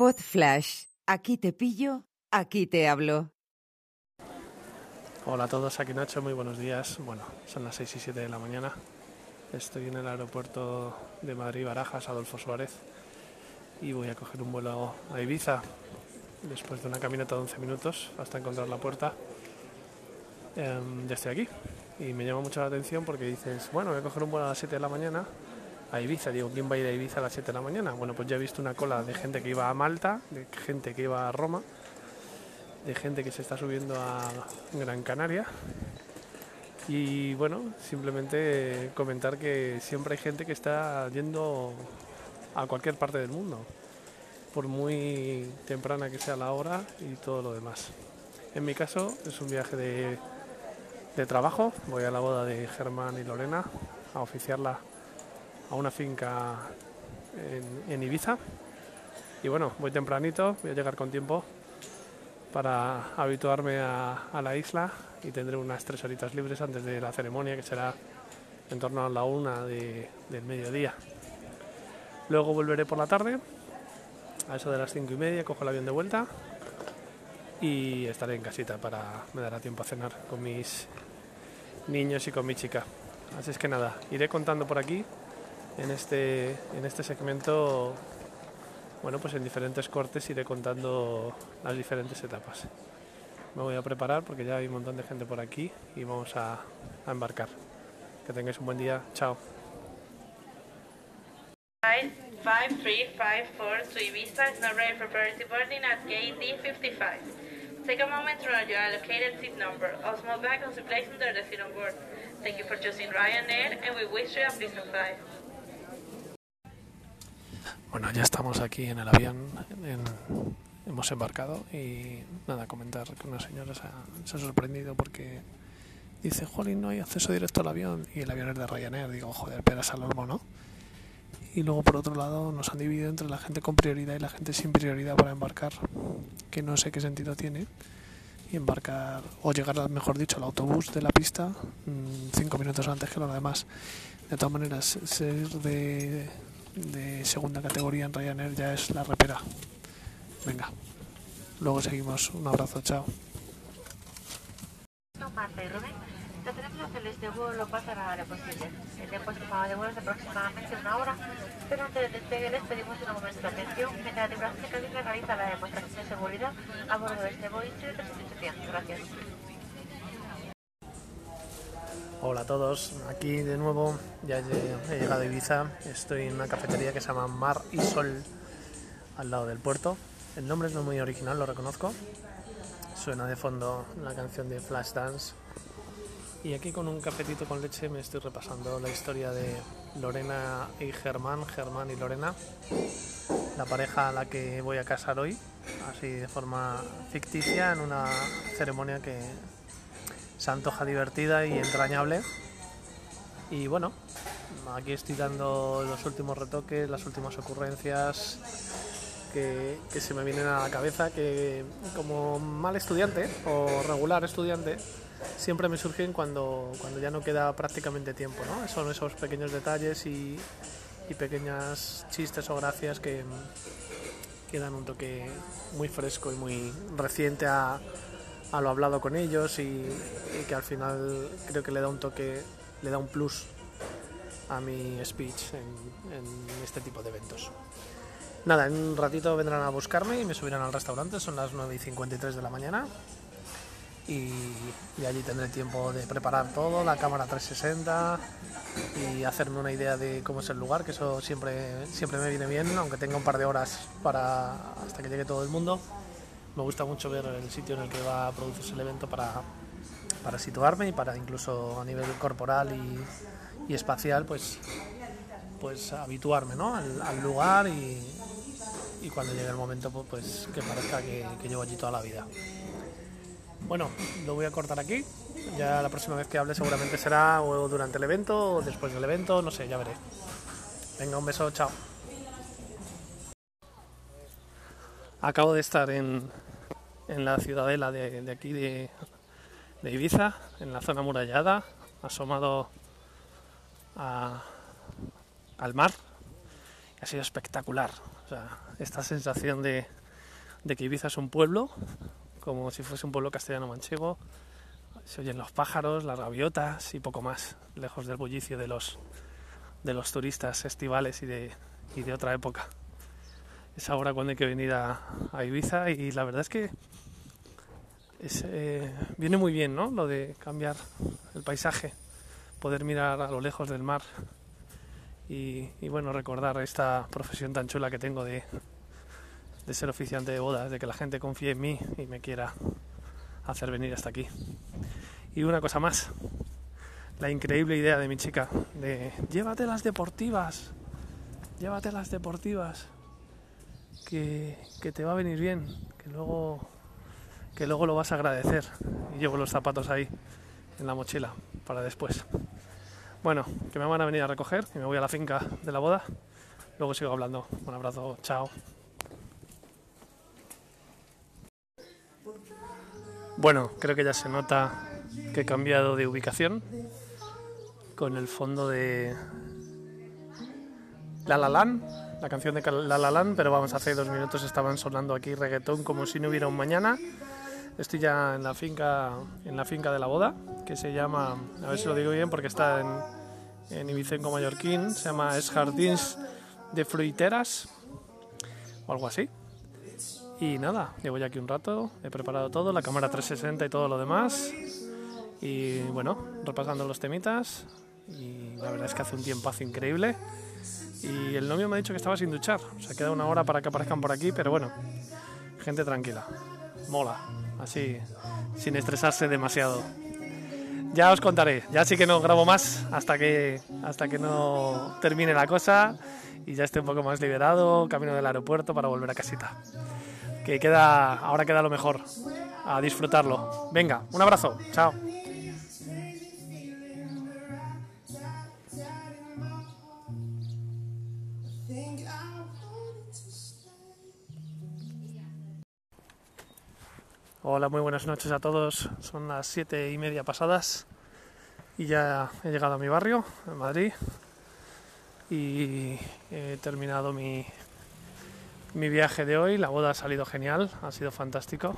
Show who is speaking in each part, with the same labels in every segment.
Speaker 1: Pod Flash. Aquí te pillo, aquí te hablo.
Speaker 2: Hola a todos, aquí Nacho, muy buenos días. Bueno, son las 6 y 7 de la mañana. Estoy en el aeropuerto de Madrid Barajas, Adolfo Suárez, y voy a coger un vuelo a Ibiza después de una caminata de 11 minutos hasta encontrar la puerta. Em, ya estoy aquí y me llama mucho la atención porque dices, bueno, voy a coger un vuelo a las 7 de la mañana a Ibiza. Digo, ¿quién va a ir a Ibiza a las 7 de la mañana? Bueno, pues ya he visto una cola de gente que iba a Malta, de gente que iba a Roma, de gente que se está subiendo a Gran Canaria. Y bueno, simplemente comentar que siempre hay gente que está yendo a cualquier parte del mundo, por muy temprana que sea la hora y todo lo demás. En mi caso es un viaje de, de trabajo, voy a la boda de Germán y Lorena a oficiarla a una finca en, Ibiza. Y bueno, voy tempranito, voy a llegar con tiempo para habituarme a, la isla y tendré unas tres horitas libres antes de la ceremonia que será en torno a la una de, del mediodía. Luego volveré por la tarde, a eso de las cinco y media, cojo el avión de vuelta y estaré en casita para me dará tiempo a cenar con mis niños y con mi chica. Así es que nada, iré contando por aquí en este, en este segmento, bueno, pues en diferentes cortes iré contando las diferentes etapas. Me voy a preparar porque ya hay un montón de gente por aquí y vamos a, a embarcar. Que tengáis un buen día. Chao.
Speaker 3: 5354 to Ibiza is ready for priority boarding at gate D55. Take a moment to write your allocated seat number. All small bags will be placed under the seat on board. Thank you for choosing Ryanair and we wish you a pleasant flight.
Speaker 2: Bueno, ya estamos aquí en el avión, en, hemos embarcado y nada, comentar que una señora se ha, sorprendido porque dice, jolín, no hay acceso directo al avión y el avión es de Ryanair. Digo, joder, peras al olmo, ¿no? Y luego por otro lado nos han dividido entre la gente con prioridad y la gente sin prioridad para embarcar, que no sé qué sentido tiene. Y embarcar, o llegar, mejor dicho, al autobús de la pista mmm, cinco minutos antes que los demás. De todas maneras, ser de, de segunda categoría en Ryanair ya es la repera. Venga, luego seguimos. Un abrazo, chao.
Speaker 4: Marta y Rubén, trataremos de hacerles de vuelo lo más agradable posible. El tiempo estimado de vuelo es aproximadamente una hora, pero antes del despegue les pedimos un momento de atención mientras la tripulación de cabina realiza la demostración de seguridad a bordo de Boeing 737. Gracias.
Speaker 2: Hola a todos, aquí de nuevo, ya he llegado a Ibiza, estoy en una cafetería que se llama Mar y Sol, al lado del puerto. El nombre es no muy original, lo reconozco. Suena de fondo la canción de Flashdance. Y aquí con un cafetito con leche me estoy repasando la historia de Lorena y Germán, Germán y Lorena, la pareja a la que voy a casar hoy, así de forma ficticia, en una ceremonia que se antoja divertida y entrañable. Y bueno, aquí estoy dando los últimos retoques, las últimas ocurrencias que, que, se me vienen a la cabeza, que como mal estudiante o regular estudiante, siempre me surgen cuando, cuando ya no queda prácticamente tiempo. ¿no? Son esos pequeños detalles y, y pequeñas chistes o gracias que, que dan un toque muy fresco y muy reciente a, a lo hablado con ellos y, que al final creo que le da un toque, le da un plus a mi speech en, en, este tipo de eventos. Nada, en un ratito vendrán a buscarme y me subirán al restaurante, son las 9 y 53 de la mañana. Y, y allí tendré tiempo de preparar todo, la cámara 360 y hacerme una idea de cómo es el lugar, que eso siempre, siempre me viene bien, aunque tenga un par de horas para hasta que llegue todo el mundo me gusta mucho ver el sitio en el que va a producirse el evento para, para situarme y para incluso a nivel corporal y, espacial pues pues habituarme ¿no? al, al lugar y, y, cuando llegue el momento pues, pues que parezca que, que, llevo allí toda la vida. Bueno lo voy a cortar aquí. Ya la próxima vez que hable seguramente será o durante el evento o después del evento no sé ya veré. Venga un beso chao. Acabo de estar en, en la ciudadela de, aquí de, Ibiza, en la zona murallada, asomado a, al mar. Ha sido espectacular, sea, esta sensación de, de que Ibiza es un pueblo, como si fuese un pueblo castellano manchego. Se oyen los pájaros, las gaviotas y poco más, lejos del bullicio de los, de los turistas estivales y de, y de otra época. Es ahora cuando hay que venir a, Ibiza y la verdad es que eh, viene muy bien, ¿no? Lo de cambiar el paisaje, poder mirar a lo lejos del mar y, y bueno, recordar esta profesión tan chula que tengo de, de ser oficiante de bodas, de que la gente confíe en mí y me quiera hacer venir hasta aquí. Y una cosa más, la increíble idea de mi chica de llévate las deportivas, llévate las deportivas, que, te va a venir bien, que luego, que luego lo vas a agradecer. Y llevo los zapatos ahí en la mochila para después. Bueno, que me van a venir a recoger y me voy a la finca de la boda. Luego sigo hablando. Un abrazo, chao. Bueno, creo que ya se nota que he cambiado de ubicación con el fondo de La La la canción de La La Land, pero vamos, hace dos minutos estaban sonando aquí reggaetón como si no hubiera un mañana. Estoy ya en la finca, en la finca de la boda, que se llama, a ver si lo digo bien porque está en, en Ibicenco Mallorquín, se llama Es Jardins de Fruiteras o algo así. Y nada, llevo ya aquí un rato, he preparado todo, la cámara 360 y todo lo demás. Y bueno, repasando los temitas. Y la verdad es que hace un tiempazo increíble. Y el novio me ha dicho que estaba sin duchar. O sea, queda una hora para que aparezcan por aquí, pero bueno, gente tranquila. Mola, así, sin estresarse demasiado. Ya os contaré, ya sí que no grabo más hasta que, hasta que no termine la cosa y ya esté un poco más liberado, camino del aeropuerto para volver a casita que queda, ahora queda lo mejor, a disfrutarlo. Venga, un abrazo, chao. Hola, muy buenas noches a todos. Son las siete y media pasadas y ya he llegado a mi barrio, en Madrid, y he terminado mi, mi viaje de hoy. La boda ha salido genial, ha sido fantástico.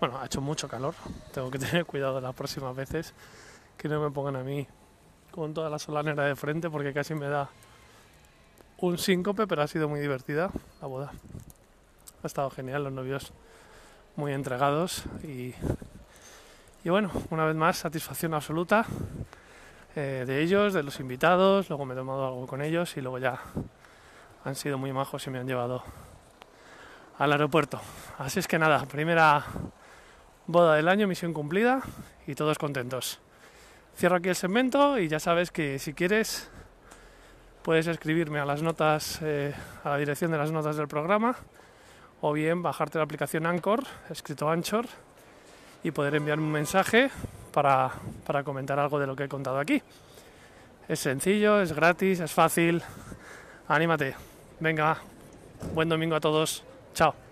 Speaker 2: Bueno, ha hecho mucho calor. Tengo que tener cuidado las próximas veces que no me pongan a mí con toda la solanera de frente porque casi me da un síncope, pero ha sido muy divertida la boda. Ha estado genial, los novios muy entregados y, bueno, una vez más, satisfacción absoluta eh, de ellos, de los invitados. Luego me he tomado algo con ellos y luego ya han sido muy majos y me han llevado al aeropuerto. Así es que nada, primera boda del año, misión cumplida y todos contentos. Cierro aquí el segmento y ya sabes que si quieres puedes escribirme a las notas, eh, a la dirección de las notas del programa o bien bajarte la aplicación Anchor, escrito Anchor, y poder enviarme un mensaje para, para comentar algo de lo que he contado aquí. Es sencillo, es gratis, es fácil. Anímate. Venga, buen domingo a todos. Chao.